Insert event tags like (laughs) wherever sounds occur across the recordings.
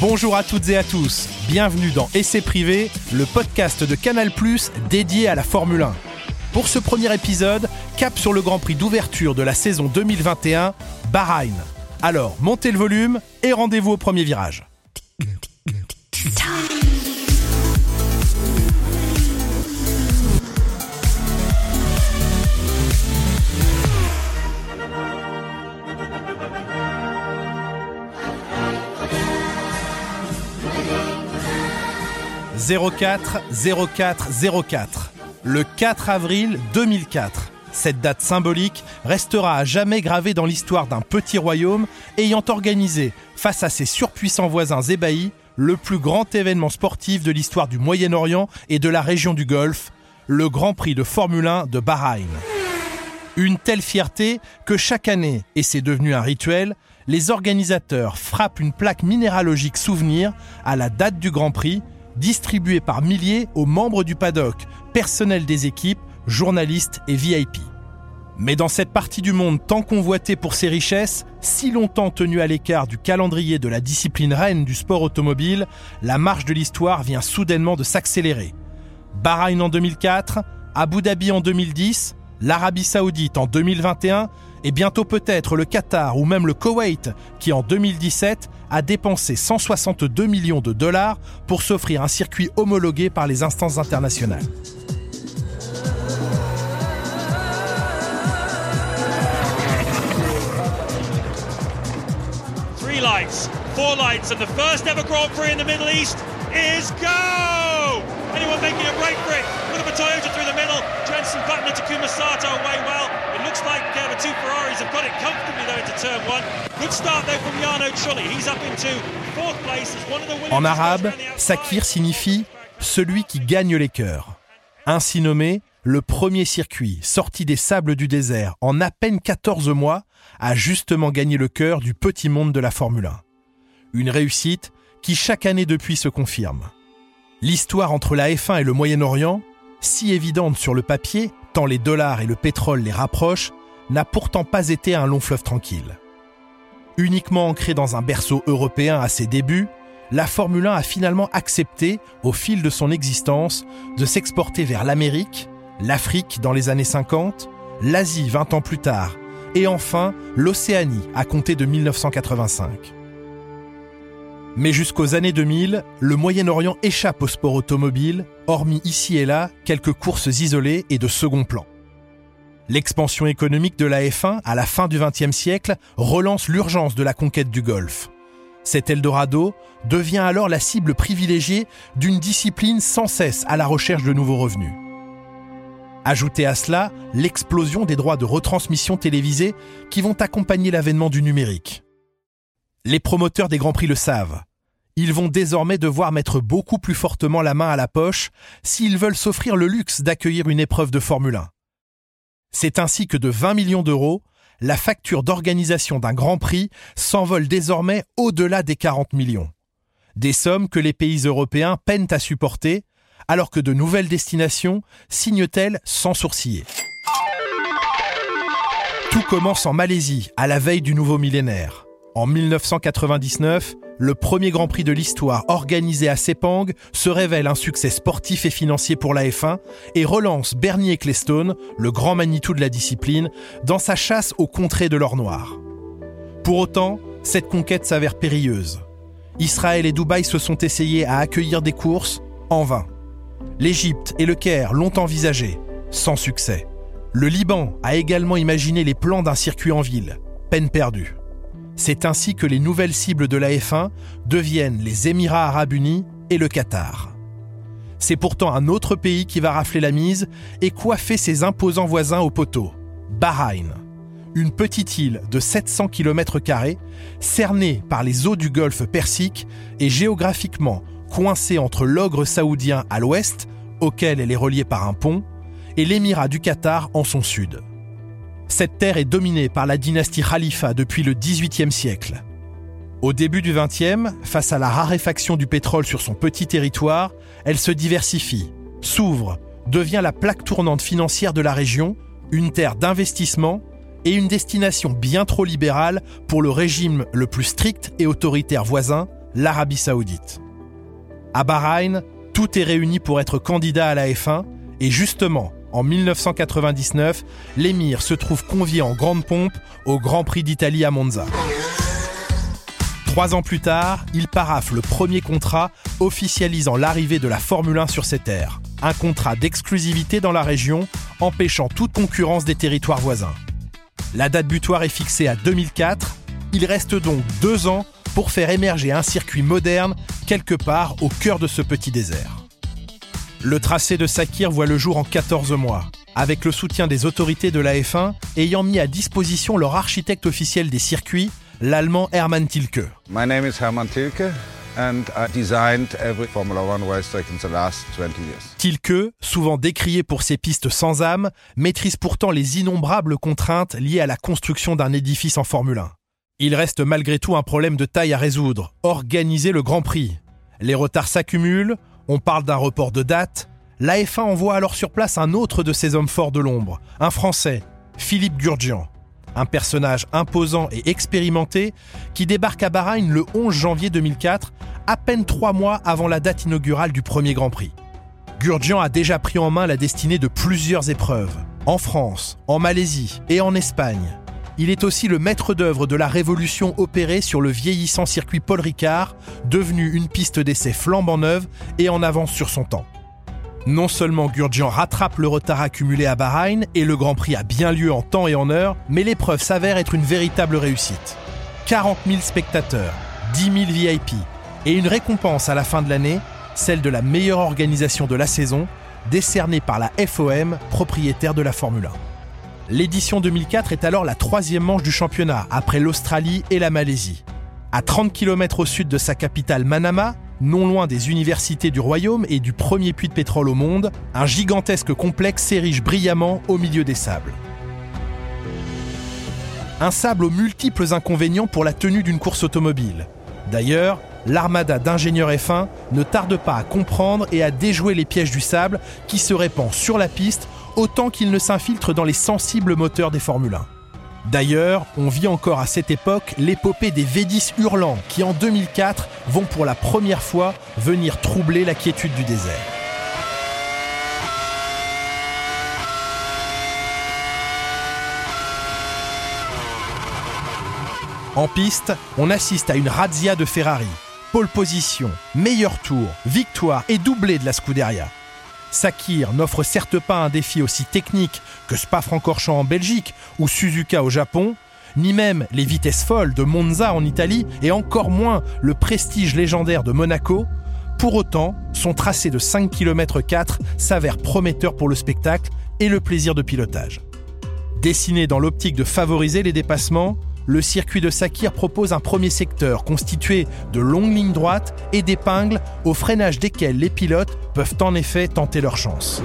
Bonjour à toutes et à tous, bienvenue dans Essai Privé, le podcast de Canal ⁇ dédié à la Formule 1. Pour ce premier épisode, cap sur le Grand Prix d'ouverture de la saison 2021, Bahreïn. Alors, montez le volume et rendez-vous au premier virage. 04 04 04. Le 4 avril 2004. Cette date symbolique restera à jamais gravée dans l'histoire d'un petit royaume ayant organisé, face à ses surpuissants voisins ébahis, le plus grand événement sportif de l'histoire du Moyen-Orient et de la région du Golfe, le Grand Prix de Formule 1 de Bahreïn. Une telle fierté que chaque année, et c'est devenu un rituel, les organisateurs frappent une plaque minéralogique souvenir à la date du Grand Prix distribué par milliers aux membres du paddock, personnel des équipes, journalistes et VIP. Mais dans cette partie du monde tant convoitée pour ses richesses, si longtemps tenue à l'écart du calendrier de la discipline reine du sport automobile, la marche de l'histoire vient soudainement de s'accélérer. Bahreïn en 2004, Abu Dhabi en 2010, l'Arabie saoudite en 2021 et bientôt peut-être le Qatar ou même le Koweït qui en 2017 a dépensé 162 millions de dollars pour s'offrir un circuit homologué par les instances internationales. Three lights, four lights, and the first ever Grand Prix in the Middle East is go! Anyone making a break for it? Look at Toyota through the middle? Jensen Button and Takuma Sato away well. Good start though from. He's up into fourth place as one of the winners. En arabe, Sakir signifie celui qui gagne les cœurs. Ainsi nommé, le premier circuit sorti des sables du désert en à peine 14 mois a justement gagné le cœur du petit monde de la Formule 1. Une réussite qui chaque année depuis se confirme. L'histoire entre la F1 et le Moyen-Orient, si évidente sur le papier, tant les dollars et le pétrole les rapprochent, n'a pourtant pas été un long fleuve tranquille. Uniquement ancrée dans un berceau européen à ses débuts, la Formule 1 a finalement accepté, au fil de son existence, de s'exporter vers l'Amérique, l'Afrique dans les années 50, l'Asie 20 ans plus tard, et enfin l'Océanie à compter de 1985. Mais jusqu'aux années 2000, le Moyen-Orient échappe au sport automobile, hormis ici et là quelques courses isolées et de second plan. L'expansion économique de la F1 à la fin du XXe siècle relance l'urgence de la conquête du Golfe. Cet Eldorado devient alors la cible privilégiée d'une discipline sans cesse à la recherche de nouveaux revenus. Ajoutez à cela l'explosion des droits de retransmission télévisée qui vont accompagner l'avènement du numérique. Les promoteurs des Grands Prix le savent ils vont désormais devoir mettre beaucoup plus fortement la main à la poche s'ils veulent s'offrir le luxe d'accueillir une épreuve de Formule 1. C'est ainsi que de 20 millions d'euros, la facture d'organisation d'un Grand Prix s'envole désormais au-delà des 40 millions. Des sommes que les pays européens peinent à supporter, alors que de nouvelles destinations signent-elles sans sourciller. Tout commence en Malaisie, à la veille du nouveau millénaire. En 1999, le premier Grand Prix de l'histoire organisé à Sepang se révèle un succès sportif et financier pour la F1 et relance Bernie Ecclestone, le grand Manitou de la discipline, dans sa chasse aux contrées de l'or noir. Pour autant, cette conquête s'avère périlleuse. Israël et Dubaï se sont essayés à accueillir des courses en vain. L'Égypte et le Caire l'ont envisagé, sans succès. Le Liban a également imaginé les plans d'un circuit en ville, peine perdue. C'est ainsi que les nouvelles cibles de la F1 deviennent les Émirats arabes unis et le Qatar. C'est pourtant un autre pays qui va rafler la mise et coiffer ses imposants voisins au poteau, Bahreïn. Une petite île de 700 km, cernée par les eaux du golfe Persique et géographiquement coincée entre l'ogre saoudien à l'ouest, auquel elle est reliée par un pont, et l'émirat du Qatar en son sud. Cette terre est dominée par la dynastie Khalifa depuis le XVIIIe siècle. Au début du XXe, face à la raréfaction du pétrole sur son petit territoire, elle se diversifie, s'ouvre, devient la plaque tournante financière de la région, une terre d'investissement et une destination bien trop libérale pour le régime le plus strict et autoritaire voisin, l'Arabie saoudite. À Bahreïn, tout est réuni pour être candidat à la F1 et justement, en 1999, l'émir se trouve convié en grande pompe au Grand Prix d'Italie à Monza. Trois ans plus tard, il paraffe le premier contrat officialisant l'arrivée de la Formule 1 sur ses terres. Un contrat d'exclusivité dans la région, empêchant toute concurrence des territoires voisins. La date butoir est fixée à 2004. Il reste donc deux ans pour faire émerger un circuit moderne quelque part au cœur de ce petit désert. Le tracé de Sakir voit le jour en 14 mois, avec le soutien des autorités de la F1 ayant mis à disposition leur architecte officiel des circuits, l'allemand Hermann Tilke. My name is Hermann Tilke and I designed every Formula One racetrack in the last 20 years. Tilke, souvent décrié pour ses pistes sans âme, maîtrise pourtant les innombrables contraintes liées à la construction d'un édifice en Formule 1. Il reste malgré tout un problème de taille à résoudre, organiser le Grand Prix. Les retards s'accumulent, on parle d'un report de date, la F1 envoie alors sur place un autre de ses hommes forts de l'ombre, un Français, Philippe Gurgian un personnage imposant et expérimenté qui débarque à Bahreïn le 11 janvier 2004, à peine trois mois avant la date inaugurale du premier Grand Prix. Gurdjian a déjà pris en main la destinée de plusieurs épreuves, en France, en Malaisie et en Espagne. Il est aussi le maître d'œuvre de la révolution opérée sur le vieillissant circuit Paul Ricard, devenu une piste d'essai flambant neuve et en avance sur son temps. Non seulement Gurdjian rattrape le retard accumulé à Bahreïn et le Grand Prix a bien lieu en temps et en heure, mais l'épreuve s'avère être une véritable réussite. 40 000 spectateurs, 10 000 VIP et une récompense à la fin de l'année, celle de la meilleure organisation de la saison, décernée par la FOM, propriétaire de la Formule 1. L'édition 2004 est alors la troisième manche du championnat, après l'Australie et la Malaisie. À 30 km au sud de sa capitale Manama, non loin des universités du royaume et du premier puits de pétrole au monde, un gigantesque complexe s'érige brillamment au milieu des sables. Un sable aux multiples inconvénients pour la tenue d'une course automobile. D'ailleurs, l'armada d'ingénieurs F1 ne tarde pas à comprendre et à déjouer les pièges du sable qui se répand sur la piste autant qu'il ne s'infiltre dans les sensibles moteurs des Formule 1. D'ailleurs, on vit encore à cette époque l'épopée des V10 hurlants qui en 2004 vont pour la première fois venir troubler la quiétude du désert. En piste, on assiste à une razzia de Ferrari. Pole position, meilleur tour, victoire et doublé de la Scuderia. Sakir n'offre certes pas un défi aussi technique que Spa-Francorchamps en Belgique ou Suzuka au Japon, ni même les vitesses folles de Monza en Italie et encore moins le prestige légendaire de Monaco. Pour autant, son tracé de 5 km 4 s'avère prometteur pour le spectacle et le plaisir de pilotage. Dessiné dans l'optique de favoriser les dépassements, le circuit de Sakir propose un premier secteur constitué de longues lignes droites et d'épingles au freinage desquelles les pilotes peuvent en effet tenter leur chance.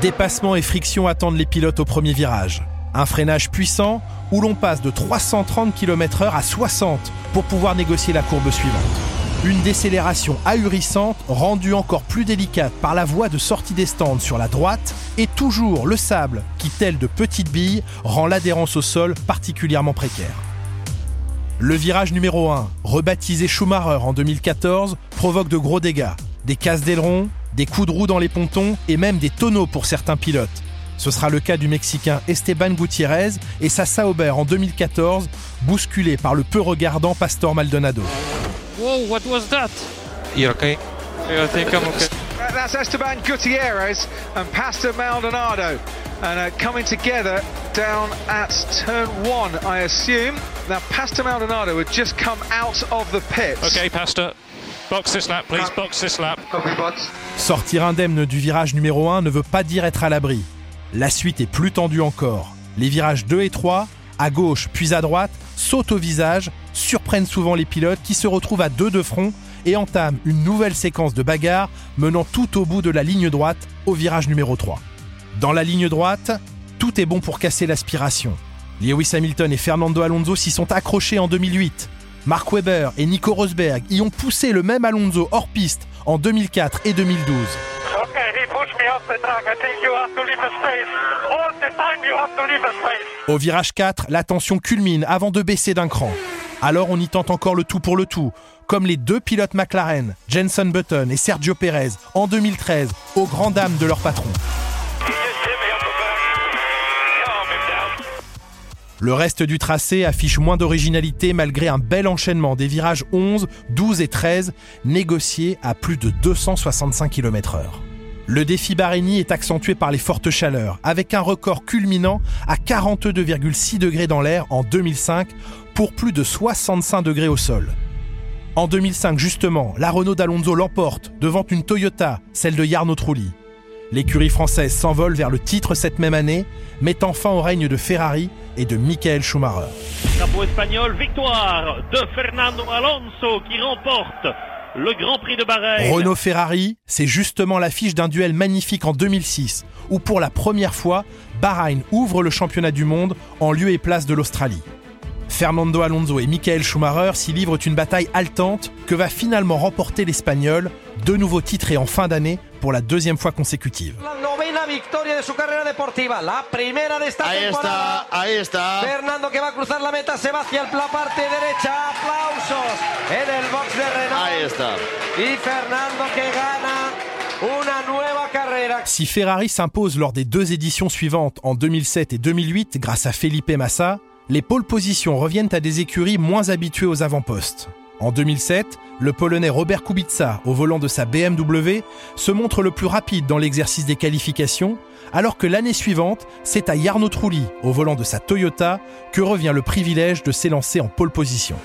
Dépassement et friction attendent les pilotes au premier virage. Un freinage puissant où l'on passe de 330 km/h à 60 pour pouvoir négocier la courbe suivante. Une décélération ahurissante, rendue encore plus délicate par la voie de sortie des stands sur la droite, et toujours le sable qui, tel de petites billes, rend l'adhérence au sol particulièrement précaire. Le virage numéro 1, rebaptisé Schumacher en 2014, provoque de gros dégâts. Des casses d'aileron, des coups de roue dans les pontons et même des tonneaux pour certains pilotes. Ce sera le cas du Mexicain Esteban Gutiérrez et sa Sauber en 2014, bousculé par le peu regardant Pastor Maldonado. Whoa, what was that? You okay? I think I'm okay. That's Esteban Gutierrez and Pastor Maldonado. And uh, coming together down at turn one, I assume. Now, Pastor Maldonado had just come out of the pits. Okay, Pastor. Box this lap, please. Box this lap. Copy. Sortir indemne du virage numéro 1 ne veut pas dire être à l'abri. La suite est plus tendue encore. Les virages 2 et 3, à gauche puis à droite, sautent au visage, surprennent souvent les pilotes qui se retrouvent à deux de front et entament une nouvelle séquence de bagarre menant tout au bout de la ligne droite au virage numéro 3. Dans la ligne droite, tout est bon pour casser l'aspiration. Lewis Hamilton et Fernando Alonso s'y sont accrochés en 2008. Mark Webber et Nico Rosberg y ont poussé le même Alonso hors piste en 2004 et 2012. Au virage 4, la tension culmine avant de baisser d'un cran. Alors on y tente encore le tout pour le tout, comme les deux pilotes McLaren, Jenson Button et Sergio Perez, en 2013, aux grandes dames de leur patron. Le reste du tracé affiche moins d'originalité malgré un bel enchaînement des virages 11, 12 et 13 négociés à plus de 265 km/h. Le défi Bahreïni est accentué par les fortes chaleurs, avec un record culminant à 42,6 degrés dans l'air en 2005 pour plus de 65 degrés au sol. En 2005 justement, la Renault d'Alonso l'emporte devant une Toyota, celle de Jarno Trulli. L'écurie française s'envole vers le titre cette même année, mettant fin au règne de Ferrari et de Michael Schumacher. Drapeau espagnol, victoire de Fernando Alonso qui remporte le Grand Prix de Bahreïn. Renault Ferrari, c'est justement l'affiche d'un duel magnifique en 2006, où pour la première fois, Bahreïn ouvre le championnat du monde en lieu et place de l'Australie. Fernando Alonso et Michael Schumacher s'y livrent une bataille haletante que va finalement remporter l'Espagnol, de nouveau titré en fin d'année pour la deuxième fois consécutive. La novena victoria de su carrera deportiva, la primera de esta Ahí temporada. está, ahí está. Fernando que va a cruzar la meta, se va hacia la parte derecha, aplausos en el box de Renault. Ahí está. Y Fernando que gana una nueva carrera. Si Ferrari s'impose lors des deux éditions suivantes en 2007 et 2008 grâce à Felipe Massa, les pôles positions reviennent à des écuries moins habituées aux avant-postes. En 2007, le Polonais Robert Kubica, au volant de sa BMW, se montre le plus rapide dans l'exercice des qualifications, alors que l'année suivante, c'est à Jarno Trulli, au volant de sa Toyota, que revient le privilège de s'élancer en pole position.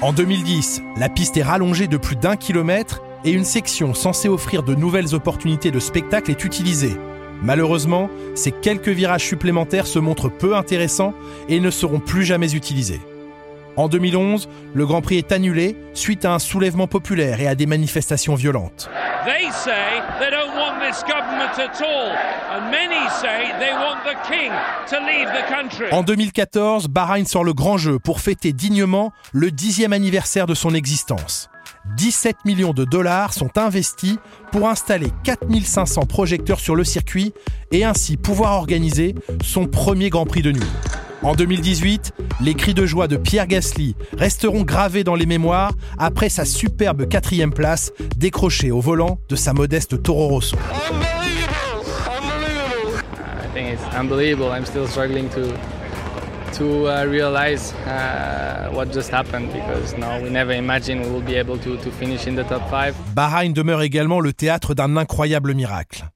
En 2010, la piste est rallongée de plus d'un kilomètre et une section censée offrir de nouvelles opportunités de spectacle est utilisée. Malheureusement, ces quelques virages supplémentaires se montrent peu intéressants et ne seront plus jamais utilisés. En 2011, le Grand Prix est annulé suite à un soulèvement populaire et à des manifestations violentes. They say they don't want this government at all, and many say they want the king to leave the country. En 2014, Bahreïn sort le grand jeu pour fêter dignement le dixième anniversaire de son existence. 17 millions de dollars sont investis pour installer 4500 projecteurs sur le circuit et ainsi pouvoir organiser son premier Grand Prix de nuit. En 2018, les cris de joie de Pierre Gasly resteront gravés dans les mémoires après sa superbe quatrième place décrochée au volant de sa modeste Toro Rosso. I think it's unbelievable. I'm still struggling to to uh, realize uh, what just happened because no, we never imagined we will be able to, finish in the top five. Bahreïn demeure également le théâtre d'un incroyable miracle.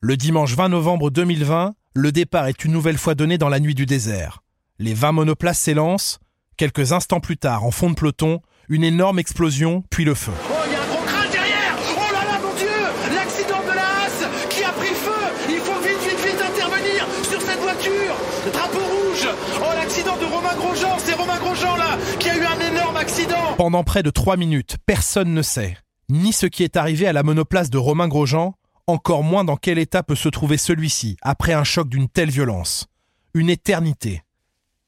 Le dimanche 20 novembre 2020, le départ est une nouvelle fois donné dans la nuit du désert. Les 20 monoplaces s'élancent. Quelques instants plus tard, en fond de peloton, une énorme explosion, puis le feu. Accident Pendant près de 3 minutes, personne ne sait ni ce qui est arrivé à la monoplace de Romain Grosjean, encore moins dans quel état peut se trouver celui-ci après un choc d'une telle violence. Une éternité.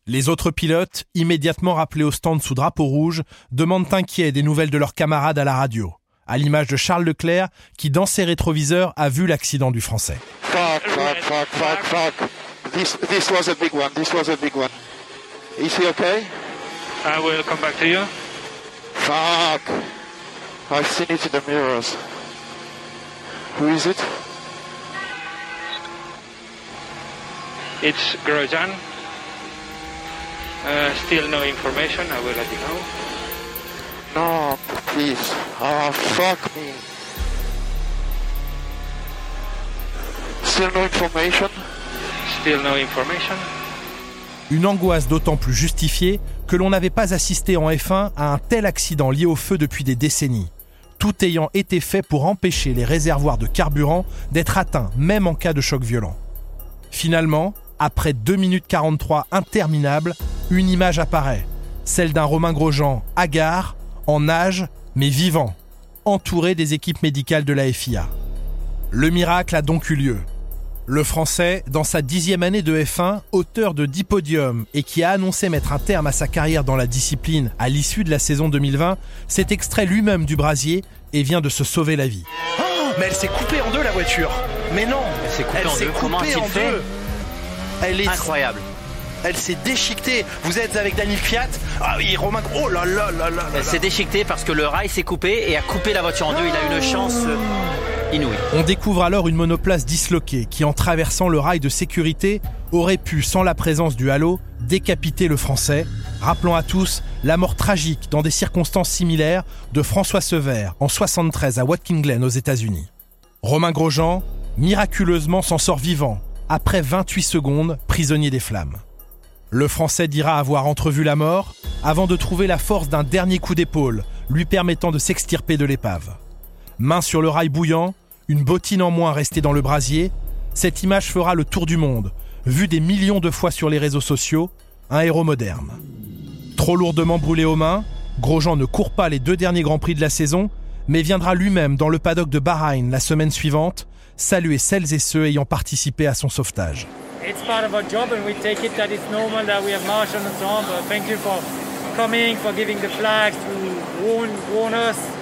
Les autres pilotes, immédiatement rappelés au stand sous drapeau rouge, demandent inquiets des nouvelles de leurs camarades à la radio, à l'image de Charles Leclerc qui, dans ses rétroviseurs, a vu l'accident du Français. Fuck, fuck, fuck, fuck, fuck. This, this was a big one. This was a big one. Is he okay? I will come back to you. Fuck. I've seen it in the mirrors. Who is it? It's Grosjean. Uh, still no information. I will let you know. No, please. Oh, fuck me. Still no information? Still no information. Une angoisse d'autant plus justifiée que l'on n'avait pas assisté en F1 à un tel accident lié au feu depuis des décennies, tout ayant été fait pour empêcher les réservoirs de carburant d'être atteints même en cas de choc violent. Finalement, après 2 minutes 43 interminables, une image apparaît, celle d'un Romain Grosjean hagard, en nage, mais vivant, entouré des équipes médicales de la FIA. Le miracle a donc eu lieu. Le Français, dans sa dixième année de F1, auteur de 10 podiums et qui a annoncé mettre un terme à sa carrière dans la discipline à l'issue de la saison 2020, s'est extrait lui-même du brasier et vient de se sauver la vie. Oh, mais elle s'est coupée en deux la voiture. Mais non, elle s'est coupée elle en deux. coupée Comment a-t-il en fait deux. Elle est Incroyable. Elle s'est déchiquetée. Vous êtes avec Daniel Fiat. Ah oui, Romain. Oh là là là là là. Elle s'est déchiquetée parce que le rail s'est coupé et a coupé la voiture en deux. Il a une chance euh, On découvre alors une monoplace disloquée qui, en traversant le rail de sécurité, aurait pu, sans la présence du halo, décapiter le Français, rappelant à tous la mort tragique dans des circonstances similaires de François Sever en 73 à Watkins Glen aux États-Unis. Romain Grosjean, miraculeusement, s'en sort vivant, après 28 secondes, prisonnier des flammes. Le Français dira avoir entrevu la mort avant de trouver la force d'un dernier coup d'épaule, lui permettant de s'extirper de l'épave. Main sur le rail bouillant, une bottine en moins restée dans le brasier, cette image fera le tour du monde, vue des millions de fois sur les réseaux sociaux, un héros moderne. Trop lourdement brûlé aux mains, Grosjean ne court pas les deux derniers Grands Prix de la saison, mais viendra lui-même dans le paddock de Bahreïn la semaine suivante, saluer celles et ceux ayant participé à son sauvetage. Warn, warn us,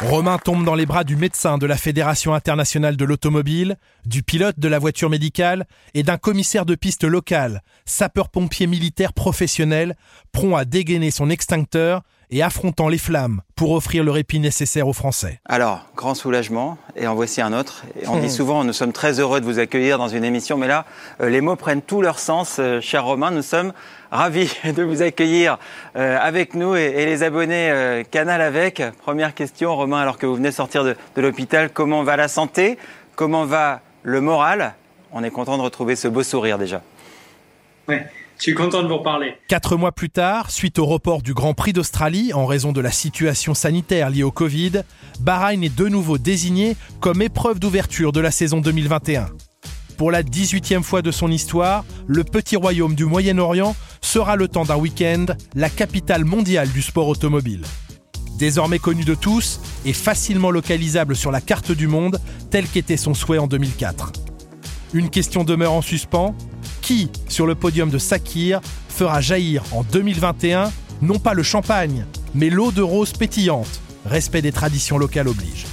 Romain tombe dans les bras du médecin de la Fédération internationale de l'automobile, du pilote de la voiture médicale et d'un commissaire de piste local, sapeur-pompier militaire professionnel, prompt à dégainer son extincteur et affrontant les flammes pour offrir le répit nécessaire aux Français. Alors, grand soulagement, et en voici un autre. Et on Hmm. dit souvent, nous sommes très heureux de vous accueillir dans une émission, mais là, euh, les mots prennent tout leur sens. Euh, cher Romain, nous sommes ravis (laughs) de vous accueillir euh, avec nous et, et les abonnés euh, Canal avec. Première question, Romain, alors que vous venez sortir de, de l'hôpital, comment va la santé? Comment va le moral? On est content de retrouver ce beau sourire déjà. Ouais, je suis content de vous reparler. Quatre mois plus tard, suite au report du Grand Prix d'Australie en raison de la situation sanitaire liée au Covid, Bahreïn est de nouveau désigné comme épreuve d'ouverture de la saison 2021. Pour la 18e fois de son histoire, le petit royaume du Moyen-Orient sera le temps d'un week-end la capitale mondiale du sport automobile. Désormais connu de tous et facilement localisable sur la carte du monde, tel qu'était son souhait en 2004. Une question demeure en suspens. Qui, sur le podium de Sakir, fera jaillir en 2021 non pas le champagne, mais l'eau de rose pétillante Respect des traditions locales oblige.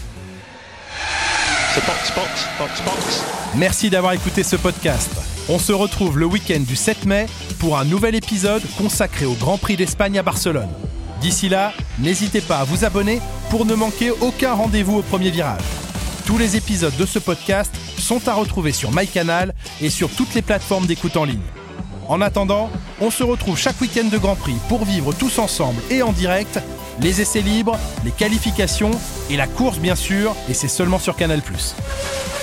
box, box, box, box. Merci d'avoir écouté ce podcast. On se retrouve le week-end du 7 mai pour un nouvel épisode consacré au Grand Prix d'Espagne à Barcelone. D'ici là, n'hésitez pas à vous abonner pour ne manquer aucun rendez-vous au premier virage. Tous les épisodes de ce podcast sont à retrouver sur MyCanal et sur toutes les plateformes d'écoute en ligne. En attendant, on se retrouve chaque week-end de Grand Prix pour vivre tous ensemble et en direct les essais libres, les qualifications et la course bien sûr, et c'est seulement sur Canal +.